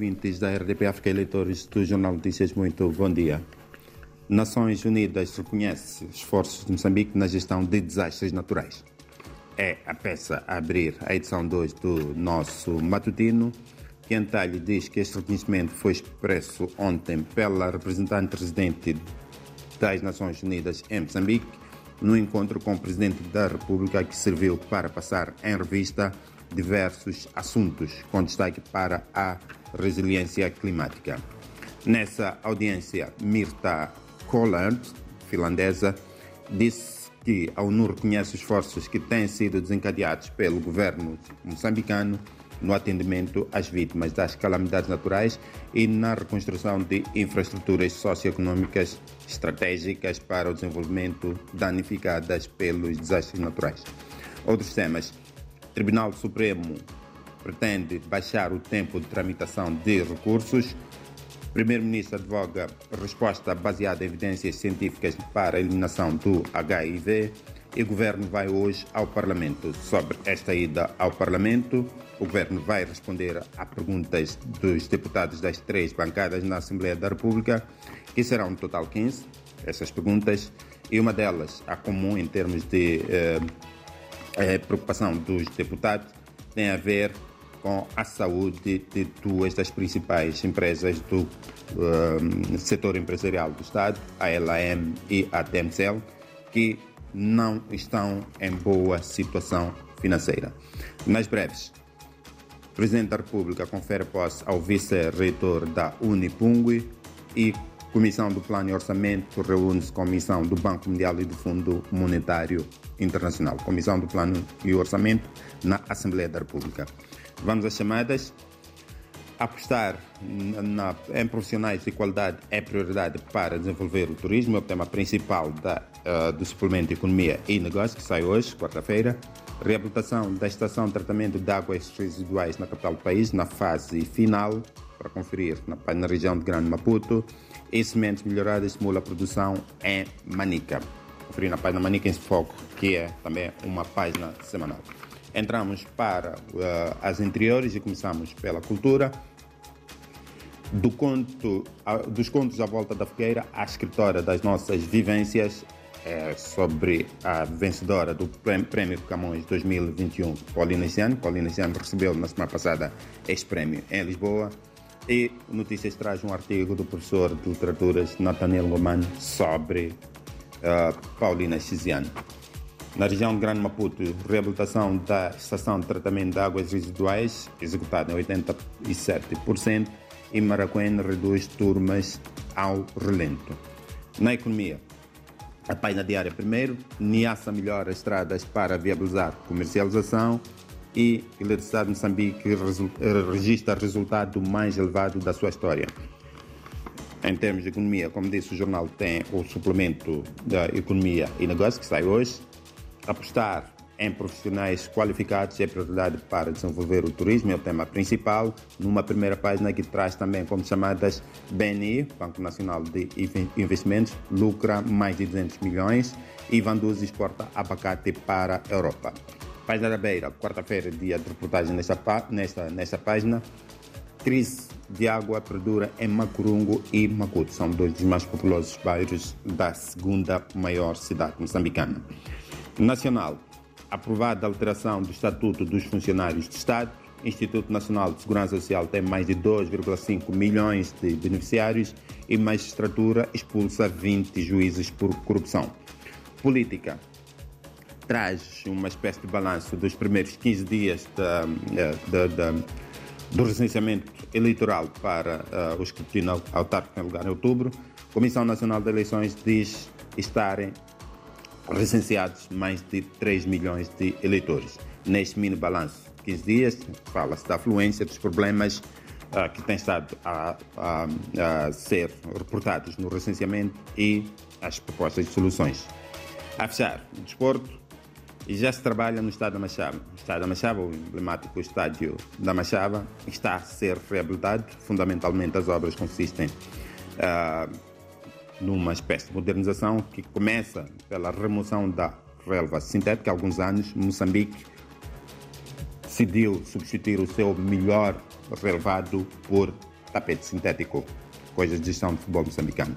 ouvintes da RDP África, eleitores do Jornal Notícias, muito bom dia. Nações Unidas reconhece esforços de Moçambique na gestão de desastres naturais. É a peça a abrir a edição 2 do nosso matutino. Que Antalho diz que este reconhecimento foi expresso ontem pela representante residente das Nações Unidas em Moçambique, no encontro com o Presidente da República, que serviu para passar em revista diversos assuntos, com destaque para a resiliência climática. Nessa audiência, Mirta Collard, finlandesa, disse que a ONU reconhece os esforços que têm sido desencadeados pelo governo moçambicano no atendimento às vítimas das calamidades naturais e na reconstrução de infraestruturas socioeconômicas estratégicas para o desenvolvimento danificadas pelos desastres naturais. Outros temas. Tribunal Supremo pretende baixar o tempo de tramitação de recursos. Primeiro-Ministro advoga resposta baseada em evidências científicas para a eliminação do HIV e o Governo vai hoje ao Parlamento. Sobre esta ida ao Parlamento, o Governo vai responder a perguntas dos deputados das três bancadas na Assembleia da República, que serão no total 15, essas perguntas, e uma delas, a comum em termos de eh, eh, preocupação dos deputados, tem a ver com a saúde de duas das principais empresas do eh, setor empresarial do Estado, a LAM e a Temcel, que não estão em boa situação financeira. Nas breves, o Presidente da República confere posse ao vice-reitor da Unipungui e Comissão do Plano e Orçamento reúne-se com a Comissão do Banco Mundial e do Fundo Monetário Internacional. Comissão do Plano e Orçamento na Assembleia da República. Vamos às chamadas. Apostar na, em profissionais de qualidade é prioridade para desenvolver o turismo, é o tema principal da, uh, do suplemento Economia e Negócios, que sai hoje, quarta-feira. Reabilitação da estação de tratamento de águas residuais na capital do país, na fase final, para conferir na, na região de Grande Maputo. E sementes melhoradas estimula a produção em Manica. Conferir na página Manica em Foco, que é também uma página semanal. Entramos para uh, as interiores e começamos pela cultura. Do conto, dos contos à volta da fogueira, a escritora das nossas vivências é, sobre a vencedora do Prémio Camões 2021, Paulina Ciano. Paulina Ciano recebeu na semana passada este prémio em Lisboa. E Notícias traz um artigo do professor de literaturas Nathaniel Goman sobre uh, Paulina Chiziano. Na região de Grande Maputo, reabilitação da estação de tratamento de águas residuais, executada em 87%, e Maracuén reduz turmas ao relento. Na economia, a página diária primeiro, Niassa melhora estradas para viabilizar comercialização e Eletricidade de Moçambique registra resultado mais elevado da sua história. Em termos de economia, como disse, o jornal tem o suplemento da Economia e Negócios, que sai hoje. Apostar em profissionais qualificados é prioridade para desenvolver o turismo, é o tema principal. Numa primeira página que traz também como chamadas BNI, Banco Nacional de Investimentos, lucra mais de 200 milhões e Vanduz exporta abacate para a Europa. Página da Beira, quarta-feira, dia de reportagem nesta, nesta, nesta página. Crise de água perdura em Macurungo e Macuto. São dois dos mais populosos bairros da segunda maior cidade moçambicana. Nacional, aprovada a alteração do Estatuto dos Funcionários de Estado. Instituto Nacional de Segurança Social tem mais de 2,5 milhões de beneficiários e magistratura expulsa 20 juízes por corrupção. Política traz uma espécie de balanço dos primeiros 15 dias da, da, da, do recenseamento eleitoral para uh, o escrutínio autárquico em lugar em outubro. A Comissão Nacional de Eleições diz estarem recenseados mais de 3 milhões de eleitores. Neste mini balanço, 15 dias, fala-se da afluência, dos problemas uh, que têm estado a, a, a, ser reportados no recenseamento e as propostas de soluções. A fechar, o desporto, já se trabalha no estado da Machava. O estado da Machava, o emblemático estádio da Machava, está a ser reabilitado. Fundamentalmente, as obras consistem uh, numa espécie de modernização que começa pela remoção da relva sintética. Há alguns anos, Moçambique decidiu substituir o seu melhor relevado por tapete sintético, coisas de gestão de futebol moçambicano.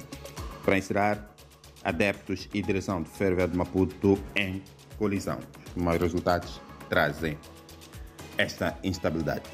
Para encerrar, adeptos e direção do Ferver de Maputo em colisão. Os maus resultados trazem esta instabilidade.